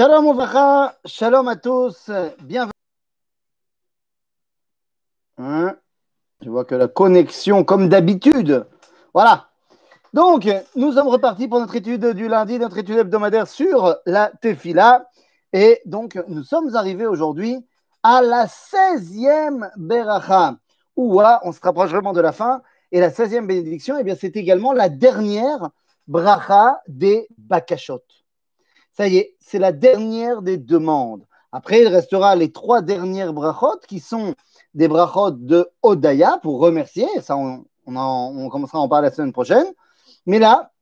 Shalom Ovacha, shalom à tous, bienvenue. Hein? Je vois que la connexion, comme d'habitude. Voilà. Donc, nous sommes repartis pour notre étude du lundi, notre étude hebdomadaire sur la Tefila. Et donc, nous sommes arrivés aujourd'hui à la 16e Beracha, où on se rapproche vraiment de la fin. Et la 16e bénédiction, eh bien, c'est également la dernière Bracha des Bakashot. Ça y est, c'est la dernière des demandes. Après, il restera les trois dernières brachot qui sont des brachot de Odaya pour remercier. Ça, on, on, commencera à en parler la semaine prochaine. Mais là,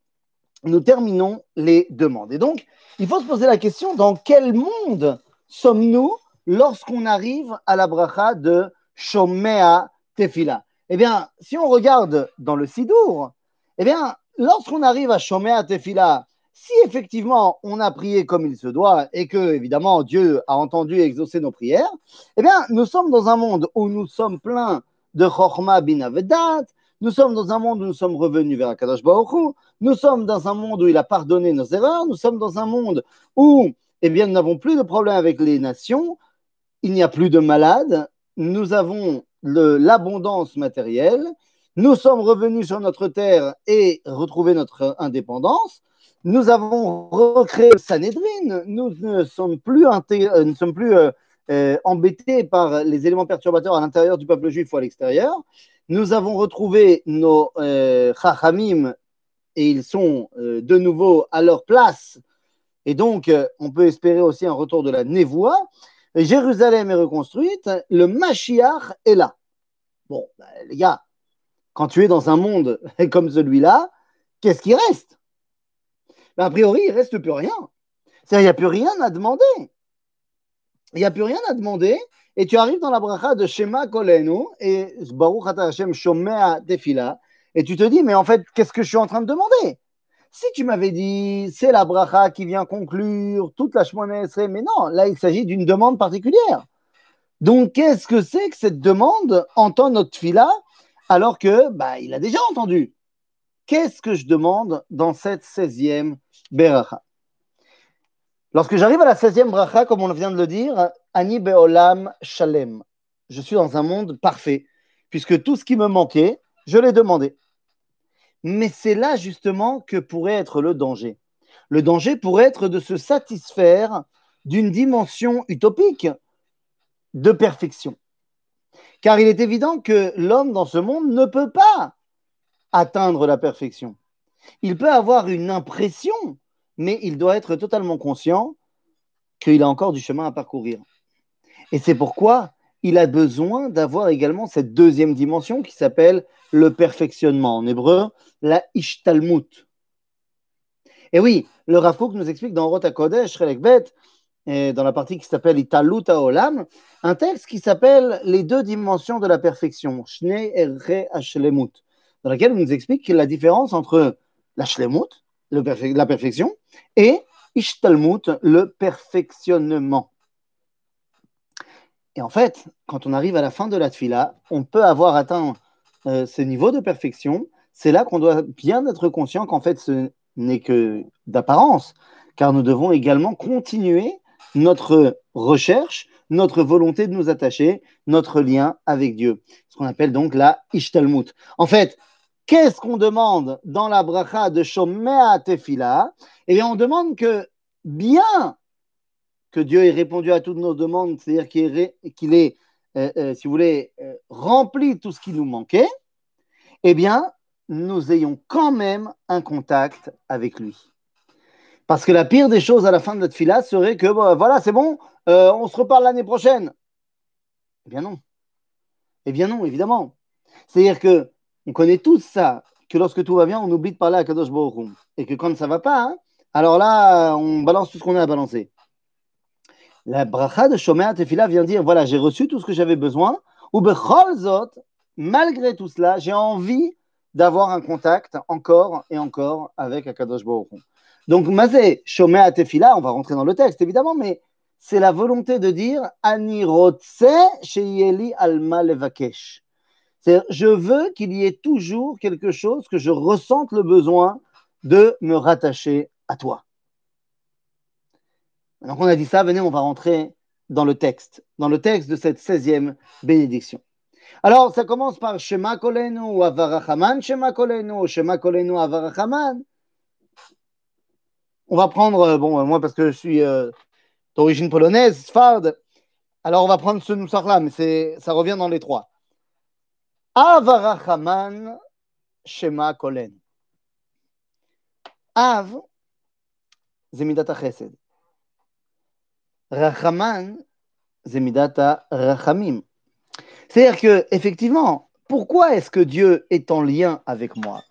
nous terminons les demandes. Et donc, il faut se poser la question dans quel monde sommes-nous lorsqu'on arrive à la bracha de Shomea Tefila? Eh bien, si on regarde dans le Sidour, eh bien, lorsqu'on arrive à Shomea Tefila, si effectivement on a prié comme il se doit et que évidemment Dieu a entendu et exaucé nos prières, eh bien nous sommes dans un monde où nous sommes pleins de Chorma bin Avedat, nous sommes dans un monde où nous sommes revenus vers Akadosh Baruch nous sommes dans un monde où il a pardonné nos erreurs, nous sommes dans un monde où eh bien, nous n'avons plus de problème avec les nations, il n'y a plus de malades, nous avons l'abondance matérielle, nous sommes revenus sur notre terre et retrouvé notre indépendance, nous avons recréé le Sanhedrin, nous ne sommes plus, euh, euh, euh, embêtés par les éléments perturbateurs à l'intérieur du peuple juif ou à l'extérieur. Nous avons retrouvé nos Chachamim et ils sont de nouveau à leur place. Et donc, on peut espérer aussi un retour de la Névoie. Jérusalem est reconstruite, le Mashiach est là. Bon, bah, les gars, quand tu es dans un monde comme celui-là, qu'est-ce qui reste? Ben, a priori, il ne reste plus rien. C'est-à-dire, il n'y a plus rien à demander. Il n'y a plus rien à demander. Et tu arrives dans la bracha de Shema Kolenu et Baruch Hashem Shomea Tefila. Et tu te dis, mais en fait, qu'est-ce que je suis en train de demander? Si tu m'avais dit, c'est la bracha qui vient conclure toute la Shemona mais non, là, il s'agit d'une demande particulière. Donc, qu'est-ce que c'est que cette demande entend notre fila alors que bah, il a déjà entendu? Qu'est-ce que je demande dans cette 16e Beracha? Lorsque j'arrive à la 16e bracha, comme on vient de le dire, Ani Beolam Shalem. Je suis dans un monde parfait, puisque tout ce qui me manquait, je l'ai demandé. Mais c'est là justement que pourrait être le danger. Le danger pourrait être de se satisfaire d'une dimension utopique de perfection. Car il est évident que l'homme dans ce monde ne peut pas atteindre la perfection. Il peut avoir une impression, mais il doit être totalement conscient qu'il a encore du chemin à parcourir. Et c'est pourquoi il a besoin d'avoir également cette deuxième dimension qui s'appelle le perfectionnement. En hébreu, la ishtalmut. Et oui, le Rav nous explique dans Rota Kodesh, dans la partie qui s'appelle Italut Olam, un texte qui s'appelle les deux dimensions de la perfection, Shne Erre Ashlemut, dans laquelle il nous explique la différence entre la shlemut, la perfection, et ishtalmut, le perfectionnement. Et en fait, quand on arrive à la fin de la tfila, on peut avoir atteint euh, ce niveau de perfection. C'est là qu'on doit bien être conscient qu'en fait, ce n'est que d'apparence, car nous devons également continuer notre recherche, notre volonté de nous attacher, notre lien avec Dieu. Ce qu'on appelle donc la ishtalmut. En fait, Qu'est-ce qu'on demande dans la bracha de Shomea Tefila? Eh bien, on demande que bien que Dieu ait répondu à toutes nos demandes, c'est-à-dire qu'il ait, euh, euh, si vous voulez, euh, rempli tout ce qui nous manquait, eh bien, nous ayons quand même un contact avec lui. Parce que la pire des choses à la fin de notre fila serait que, voilà, c'est bon, on se reparle l'année prochaine. Eh bien non. Eh bien non, évidemment. C'est-à-dire que on connaît tous ça, que lorsque tout va bien, on oublie de parler à Kadosh Baruch Et que quand ça va pas, hein, alors là, on balance tout ce qu'on a à balancer. La bracha de Shomer Tefila vient dire voilà, j'ai reçu tout ce que j'avais besoin. Ou Becholzot, malgré tout cela, j'ai envie d'avoir un contact encore et encore avec Akadosh Baruch Donc, Mazé, Shomer Tefila, on va rentrer dans le texte évidemment, mais c'est la volonté de dire Ani Rotse Sheyeli Alma Levakesh je veux qu'il y ait toujours quelque chose que je ressente le besoin de me rattacher à toi. Maintenant qu'on a dit ça, venez, on va rentrer dans le texte, dans le texte de cette 16e bénédiction. Alors, ça commence par Shema Kolenu Avarachaman, Shema Kolenu, Shema Kolenu, Avarachaman. On va prendre, euh, bon, moi parce que je suis euh, d'origine polonaise, Sfard, alors on va prendre ce noussar-là, mais ça revient dans les trois. Avarachaman, Shema Kolen. Av, Zemidata Chesed. Rachaman, Zemidata Rachamim. C'est-à-dire que, effectivement, pourquoi est-ce que Dieu est en lien avec moi?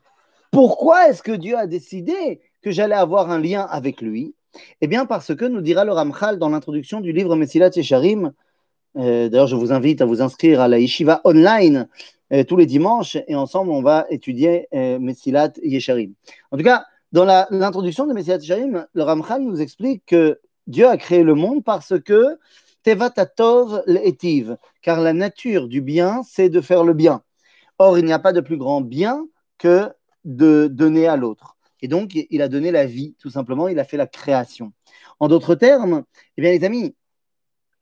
Pourquoi est-ce que Dieu a décidé que j'allais avoir un lien avec lui? Eh bien, parce que nous dira le Ramchal dans l'introduction du livre Messilat Yesharim. Euh, d'ailleurs, je vous invite à vous inscrire à la Yeshiva online euh, tous les dimanches et ensemble, on va étudier euh, Messilat Yesharim. En tout cas, dans l'introduction de Messilat Yesharim, le Ramchal nous explique que Dieu a créé le monde parce que Tevatatov l'etiv, car la nature du bien, c'est de faire le bien. Or, il n'y a pas de plus grand bien que de donner à l'autre. Et donc, il a donné la vie, tout simplement, il a fait la création. En d'autres termes, eh bien, les amis,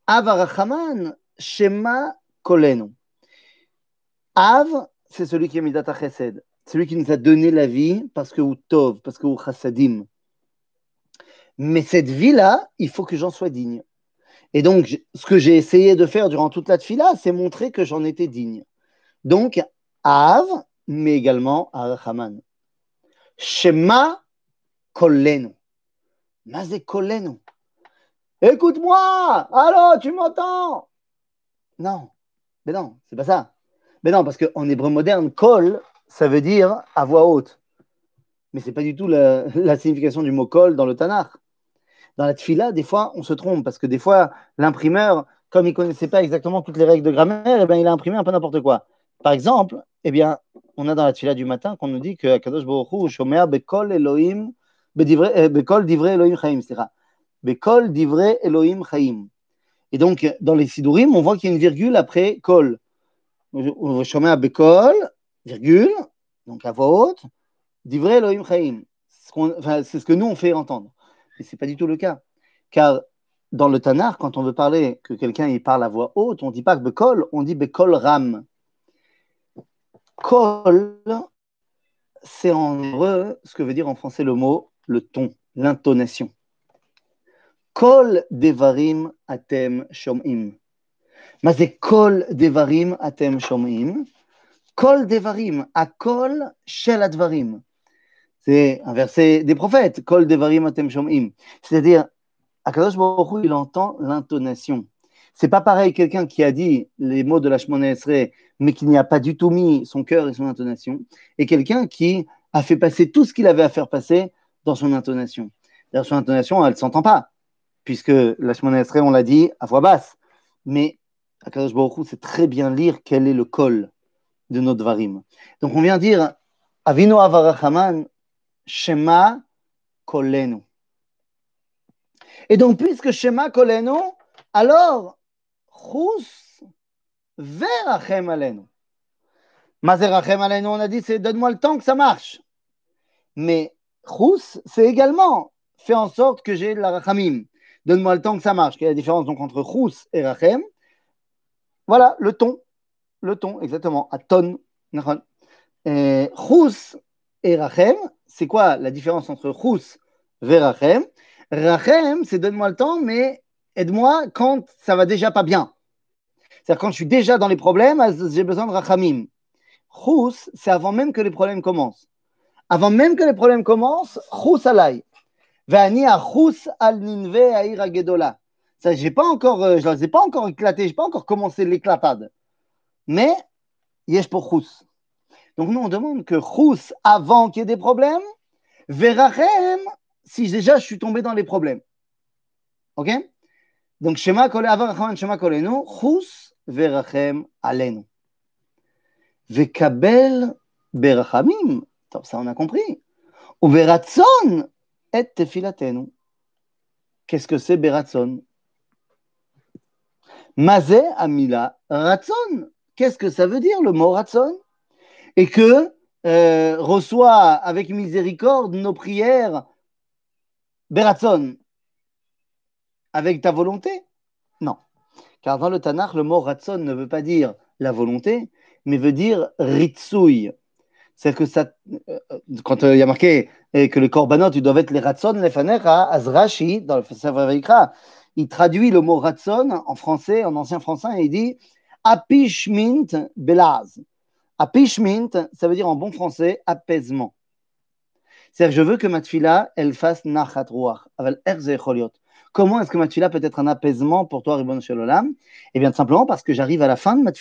Avarachaman, Shema Kolenu. Av, c'est celui qui a mis Chesed, celui qui nous a donné la vie parce que ou Tov, parce que ou Chassadim. Mais cette vie-là, il faut que j'en sois digne. Et donc, ce que j'ai essayé de faire durant toute la tfila, c'est montrer que j'en étais digne. Donc, Av, mais également Arachaman. Shema Kolenu. Mazé Kolenu. Écoute-moi Allô, tu m'entends? Non, mais non, c'est pas ça. Mais non, parce qu'en hébreu moderne, kol, ça veut dire à voix haute. Mais ce n'est pas du tout la, signification du mot kol dans le Tanakh dans la tfila, des fois, on se trompe parce que des fois, l'imprimeur, comme il ne connaissait pas exactement toutes les règles de grammaire, eh bien, il a imprimé un peu n'importe quoi. Par exemple, eh bien, on a dans la tfila du matin qu'on nous dit que Kadosh Baruch Shomea Bekol Elohim, eh, Bekol Divrei Elohim Chaim. Bekol Divrei Elohim Chaim. Et donc, dans les Sidurim, on voit qu'il y a une virgule après Kol. Shomea Bekol, virgule, donc à voix haute, Divrei Elohim Chaim. C'est ce que nous, on fait entendre. Mais ce n'est pas du tout le cas. Car dans le Tanar, quand on veut parler que quelqu'un il parle à voix haute, on ne dit pas Bekol, on dit Bekol Ram. Kol, c'est en hébreu ce que veut dire en français le mot le ton, l'intonation. Kol devarim atem shomim. Mais kol devarim atem shomim. Kol devarim, akol shel advarim. C'est un verset des prophètes. Kol devarim atem shomim. C'est-à-dire, Akadosh Baruch il entend l'intonation. C'est pas pareil quelqu'un qui a dit les mots de la Shemona mais qui n'y a pas du tout mis son cœur et son intonation, et quelqu'un qui a fait passer tout ce qu'il avait à faire passer dans son intonation. D'ailleurs, son intonation, elle ne s'entend pas, puisque la Shemona on l'a dit à voix basse. Mais Akadosh Baruch c'est très bien lire quel est le col de notre varim. Donc on vient dire Avino Avarachaman, Shema Kolenu. Et donc, puisque Shema Kolenu, alors, Chus Verachem Alenu. Mazerachem Alenu, on a dit, c'est donne-moi le temps que ça marche. Mais Chus, c'est également fais en sorte que j'ai la Rachamim. Donne-moi le temps que ça marche. Quelle est la différence donc entre Chus et Rachem? Voilà, le ton. Le ton, exactement. À tonne. Chus et Rachem, c'est quoi la différence entre Chus et Rachem Rachem, c'est donne-moi le temps, mais aide-moi quand ça va déjà pas bien. C'est-à-dire quand je suis déjà dans les problèmes, j'ai besoin de Rachamim. Chus, c'est avant même que les problèmes commencent. Avant même que les problèmes commencent, Chus alay. Vani a Chus al ninve aïra gedola. J'ai pas encore, euh, je ne les ai pas encore éclaté, je n'ai pas encore commencé l'éclatade. Mais, yesh pour Chus. Donc nous, on demande que Chous avant qu'il y ait des problèmes, Verachem si déjà je suis tombé dans les problèmes. Ok? Donc Shema Kole Avarachem Shema Kolenu, Chous Verachem Alenu. Vekabel Berachamim, ça on a compris. Ou Veratson et Tefilatenu. Qu'est-ce que c'est Beratson Mazé Amila Ratson. Qu'est-ce que ça veut dire le mot Ratson et que euh, reçoit avec miséricorde nos prières Beratson. Avec ta volonté? Non. Car dans le Tanakh, le mot ratson ne veut pas dire la volonté, mais veut dire ritsouille. C'est-à-dire que ça, euh, quand euh, il y a marqué que le korbanot, ils doivent être les ratson, les fanecha, azrashi, dans le Sefer il traduit le mot ratson en français, en ancien français, et il dit apishmint belaz. Apishmint, ça veut dire en bon français apaisement. C'est-à-dire, je veux que ma tfila, elle fasse nachat ruach, aval Comment est-ce que ma peut être un apaisement pour toi, Ribbon Shalom Eh bien, simplement parce que j'arrive à la fin de ma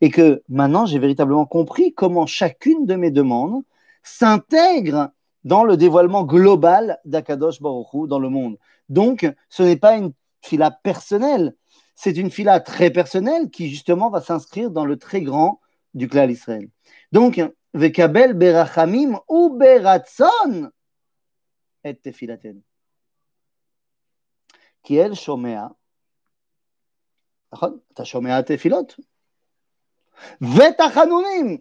et que maintenant, j'ai véritablement compris comment chacune de mes demandes s'intègre dans le dévoilement global d'Akadosh Baruch dans le monde. Donc, ce n'est pas une fila personnelle, c'est une fila très personnelle qui justement va s'inscrire dans le très grand du clan Israël. Donc, Vekabel berachamim ou beratson et tefilaten. כי אל שומע, נכון? אתה שומע תפילות. ותחנונים.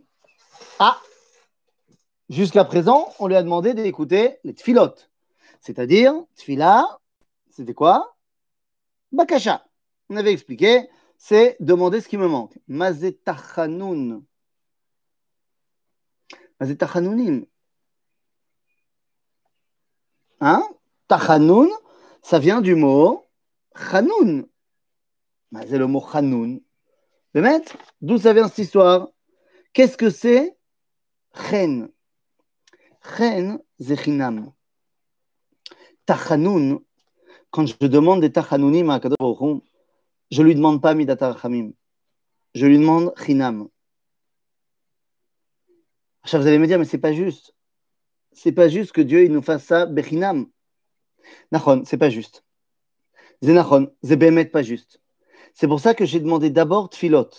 Ah Jusqu'à présent, on lui a demandé d'écouter les tfilotes. C'est-à-dire, tfila, c'était quoi Bakasha. On avait expliqué, c'est demander ce qui me manque. Mazetachanoun. Mazetachanonim. Hein Tachanoun, ça vient du mot Chanoun. C'est le mot Chanoun. Le maître, d'où ça vient cette histoire? Qu'est-ce que c'est? Chen. Chen, Zechinam. Tachanoun, quand je demande des Tachanounim à Kadosh je ne lui demande pas Rachamim. Je lui demande Chinam. Vous allez me dire, mais c'est pas juste. C'est pas juste que Dieu il nous fasse ça Bechinam. Nachon, c'est pas juste. C'est Nachon, c'est pas juste. C'est pour ça que j'ai demandé d'abord Tfilot.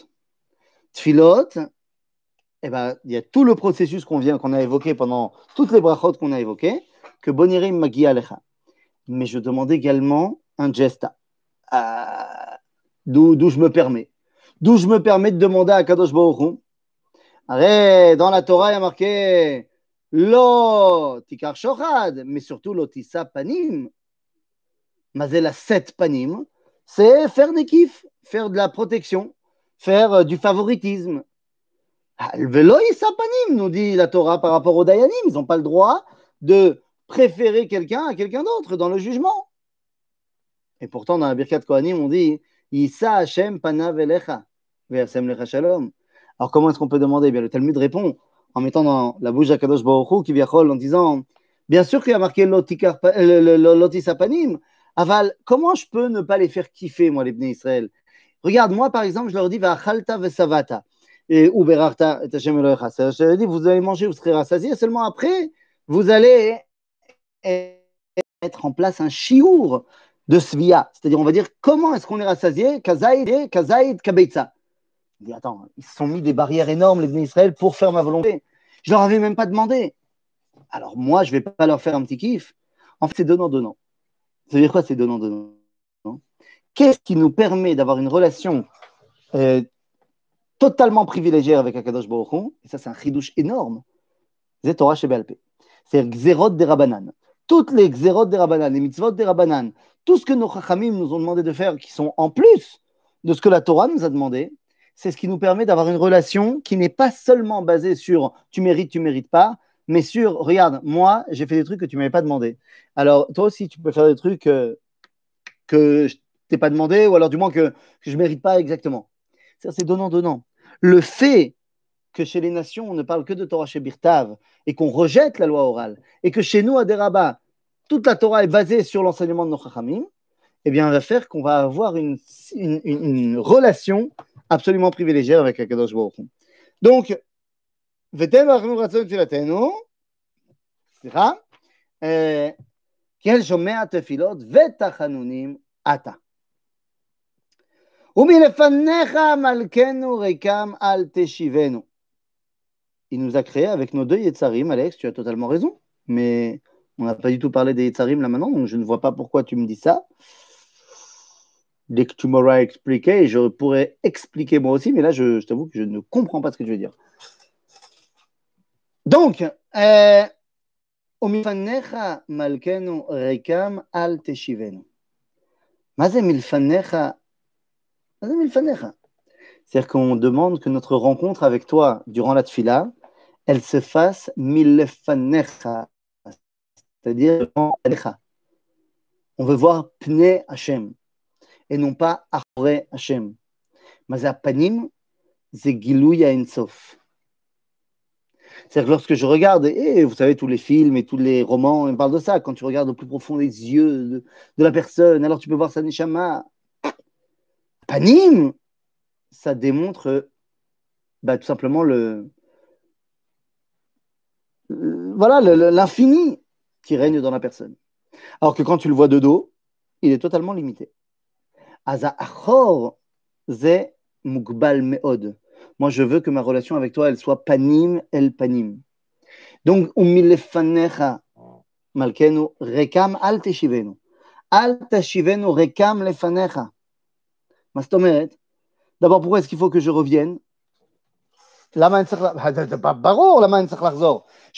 Tfilot, eh ben, il y a tout le processus qu'on vient, qu'on a évoqué pendant toutes les brachot qu'on a évoquées, que Bonirim Magi Alecha. Mais je demande également un gesta. Euh, d'où je me permets. D'où je me permets de demander à Kadosh Baruch Arrête, dans la Torah, il y a marqué Lo tikar shochad, mais surtout lo tisa panim. Mazela sept panim, c'est faire des kiffs, faire de la protection, faire euh, du favoritisme. Velo panim, nous dit la Torah par rapport aux Dayanim. Ils n'ont pas le droit de préférer quelqu'un à quelqu'un d'autre dans le jugement. Et pourtant, dans la Birkat Kohanim, on dit Isa Hashem panav elecha, lecha shalom. Alors, comment est-ce qu'on peut demander? Eh bien, Le Talmud répond en mettant dans la bouche d'Akadosh Baruch qui vient en disant Bien sûr qu'il y a marqué lotisapanim, aval, comment je peux ne pas les faire kiffer, moi, les Bnei Israël? Regarde, moi, par exemple, je leur dis Vachalta vesavata et Uberarta et Je leur dis Vous allez manger, vous serez rassasiés, seulement après, vous allez mettre en place un chiour de svia, c'est-à-dire on va dire comment est-ce qu'on est rassasié, kazaïd, kazaïd, kabeitza. Il dit, attends, ils se sont mis des barrières énormes, les Bnei Israël, pour faire ma volonté. Je leur avais même pas demandé. Alors moi, je vais pas leur faire un petit kiff. En fait, c'est donnant-donnant. Ça veut dire quoi, c'est donnant-donnant? Qu'est-ce qui nous permet d'avoir une relation euh, totalement privilégiée avec Akadosh Baruch Et ça, c'est un chidouche énorme. C'est Torah Shebelpe. C'est Xerot des Rabanan. Toutes les Xerot des Rabanan, les mitzvot des Rabanan, tout ce que nos Chachamim nous ont demandé de faire, qui sont en plus de ce que la Torah nous a demandé, c'est ce qui nous permet d'avoir une relation qui n'est pas seulement basée sur tu mérites, tu mérites pas, mais sur regarde, moi, j'ai fait des trucs que tu m'avais pas demandé. Alors, toi aussi, tu peux faire des trucs euh, que je t'ai pas demandé, ou alors du moins que, je ne mérite pas exactement. C'est donnant-donnant. Le fait que chez les nations, on ne parle que de Torah chez Birtav et qu'on rejette la loi orale, et que chez nous, à Deraba, toute la Torah est basée sur l'enseignement de nos Chachamim, eh bien, on va faire qu'on va avoir une, une, une relation absolument privilégié avec Akadosh Baruch Donc, ותן אנחנו רצון תפילתנו, סליחה, כן שומע תפילות ותחנונים אתה. ומלפניך מלכנו ריקם אל תשיבנו. Il nous a créé avec nos deux Yetzarim, Alex, tu as totalement raison, mais on n'a pas du tout parlé des Yetzarim là maintenant, donc je ne vois pas pourquoi tu me dis ça dès que tu m'auras expliqué, je pourrais expliquer moi aussi, mais là, je, t'avoue que je ne comprends pas ce que tu veux dire. Donc, euh, malkenu rekam al C'est-à-dire qu'on demande que notre rencontre avec toi durant la tfila, elle se fasse milfanecha, c'est-à-dire on veut voir Pne Hashem et non pas Achore Hashem. Mazapanim, c'est Gilouya Ensof. C'est-à-dire que lorsque je regarde, et vous savez, tous les films et tous les romans, on parle de ça, quand tu regardes au plus profond des yeux de, la personne, alors tu peux voir sa neshama. Panim, ça démontre bah, tout simplement l'infini qui règne dans la personne. Alors que quand tu le vois de dos, il est totalement limité. Aza achor ze mugbal meod. Moi, je veux que ma relation avec toi, elle soit panim el panim. Donc, umilefanecha malkenu rekam al teshivenu. Al teshivenu rekam lefanecha. D'abord, pourquoi est-ce qu'il faut que je revienne? Je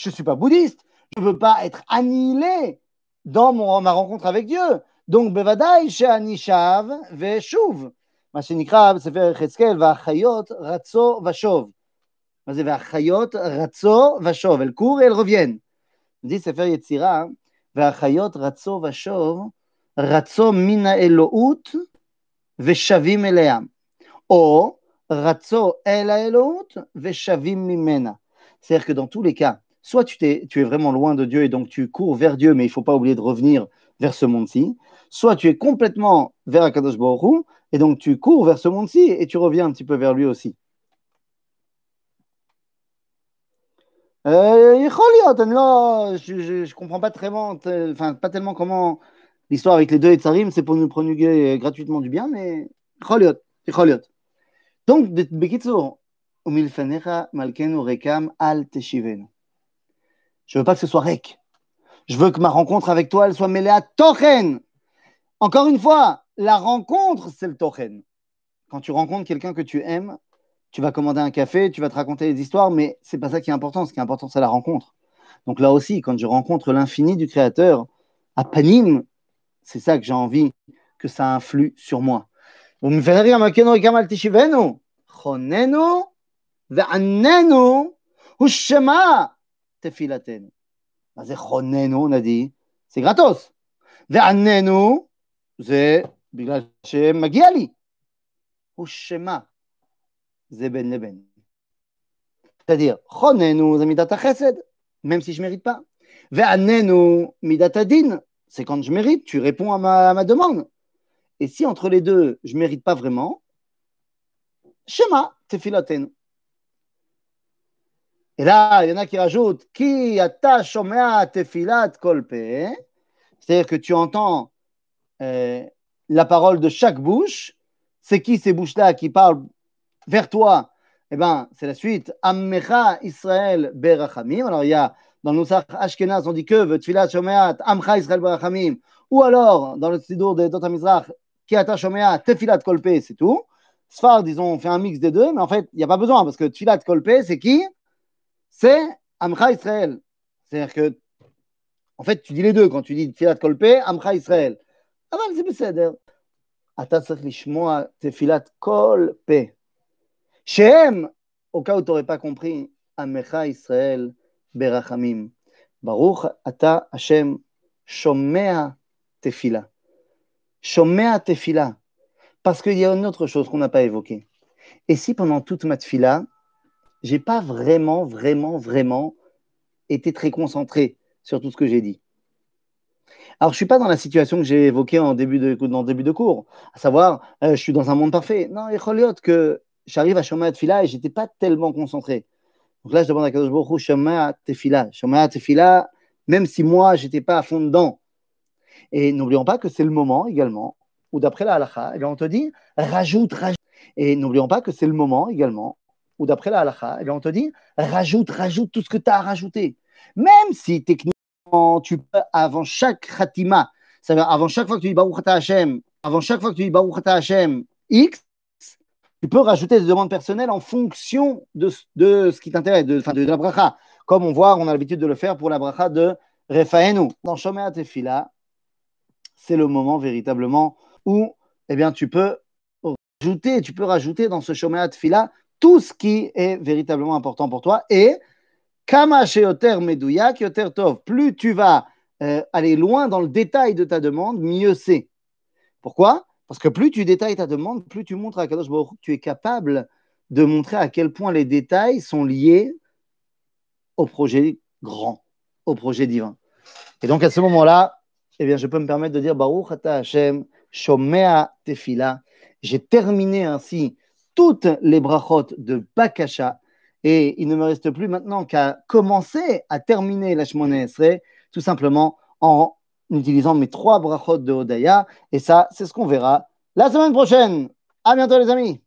ne suis pas bouddhiste. Je ne veux pas être annihilé dans mon, ma rencontre avec Dieu. Donc, bevadai she'anishav ve'shuv. מה שנקרא בספר יחזקאל, והחיות רצו ושוב. מה זה והחיות רצו ושוב? אל קור אל רוביין. זה ספר יצירה, והחיות רצו ושוב, רצו מן האלוהות ושבים אליה. או רצו אל האלוהות ושבים ממנה. C'est-à-dire que dans tous les cas, soit tu es, tu es vraiment loin de Dieu et donc tu cours vers Dieu, mais il ne faut pas oublier de revenir vers ce monde-ci, soit tu es complètement vers Akadosh Baruch et donc tu cours vers ce monde-ci et tu reviens un petit peu vers lui aussi. Euh, je ne comprends pas, tellement comment l'histoire avec les deux Etzarim, c'est pour nous promulguer gratuitement du bien, mais donc, Bekitsour, al. Je veux pas que ce soit rek. Je veux que ma rencontre avec toi, elle soit mêlée à tochen. Encore une fois, la rencontre, c'est le tochen. Quand tu rencontres quelqu'un que tu aimes, tu vas commander un café, tu vas te raconter des histoires, mais c'est pas ça qui est important. Ce qui est important, c'est la rencontre. Donc là aussi, quand je rencontre l'infini du Créateur à Panim, c'est ça que j'ai envie que ça influe sur moi. On a dit, c'est gratos. זה גרטוס. ועננו, זה בגלל שמגיע לי. הוא שמה. זה בין לבין. C'est-à-dire, chonenu, c'est midat chesed, même si je ne mérite pas. Ve'anenu, midat adin, c'est quand je mérite, tu réponds à ma, à ma demande. Et si entre les deux, je ne mérite pas vraiment, shema, tefilatenu. Et là, il y en a qui rajoutent Ki ata shomea tefilat kolpe. C'est-à-dire que tu entends euh, la parole de chaque bouche. C'est qui ces bouches-là qui parlent vers toi? Eh bien, c'est la suite. Ammecha Israël berachamim. Alors, il y a dans le Ashkenaz, on dit que Tfilat Shomeat Amcha Israël berachamim. Ou alors, dans le Sidour de Dota Mizrach, Ki ata shomea tefilat kolpe, c'est tout. Sfar, disons, on fait un mix des deux, mais en fait, il n'y a pas besoin parce que Tfilat kolpe, c'est qui? C'est Amcha Israël. C'est-à-dire que, en fait, tu dis les deux quand tu dis Tfilat Kolpe, Amcha Israël. אבל זה בסדר. אתה צריך לשמוע תפילת כל פה. שהם, au cas où tu n'aurais pas compris, עמך ישראל ברחמים. ברוך אתה השם שומע תפילה. שומע תפילה. Parce qu'il y a une autre chose qu'on n'a pas évoquée. Et si pendant toute ma tefila, j'ai pas vraiment, vraiment, vraiment été très concentré sur tout ce que j'ai dit. Alors, je suis pas dans la situation que j'ai évoquée en début de, cours, à savoir, euh, je suis dans un monde parfait. Non, faut que j'arrive à Shomaya Tefila et j'étais pas tellement concentré. Donc là, je demande à Kadosh Baruch Shomaya Tefila. Shomaya Tefila, même si moi, j'étais pas à fond dedans. Et n'oublions pas que c'est le moment également où, d'après la halakha, eh on te dit, rajoute, rajoute. Et n'oublions pas que c'est le moment également ou d'après la halakha, eh on te dit rajoute, rajoute tout ce que tu as à rajouter. Même si techniquement, tu peux, avant chaque khatima, avant chaque fois que tu dis Baruch Hashem, avant chaque fois que tu dis Baruch Hashem X, tu peux rajouter des demandes personnelles en fonction de, ce qui t'intéresse, de, la bracha. Comme on voit, on a l'habitude de le faire pour la bracha de Refaenu. Dans Shomea Tefila, c'est le moment véritablement où eh bien, tu peux rajouter, tu peux rajouter dans ce Shomea Tfila tout ce qui est véritablement important pour toi. Et plus tu vas euh, aller loin dans le détail de ta demande, mieux c'est. Pourquoi? Parce que plus tu détailles ta demande, plus tu montres à Kadosh Baruch tu es capable de montrer à quel point les détails sont liés au projet grand, au projet divin. Et donc à ce moment-là, eh bien, je peux me permettre de dire Baruch Ata Hashem, Shomea Tefila. J'ai terminé ainsi toutes les brachot de Bakasha et il ne me reste plus maintenant qu'à commencer à terminer la Shemone Esre, tout simplement en utilisant mes trois brachot de Hodaya. Et ça, c'est ce qu'on verra la semaine prochaine. À bientôt, les amis.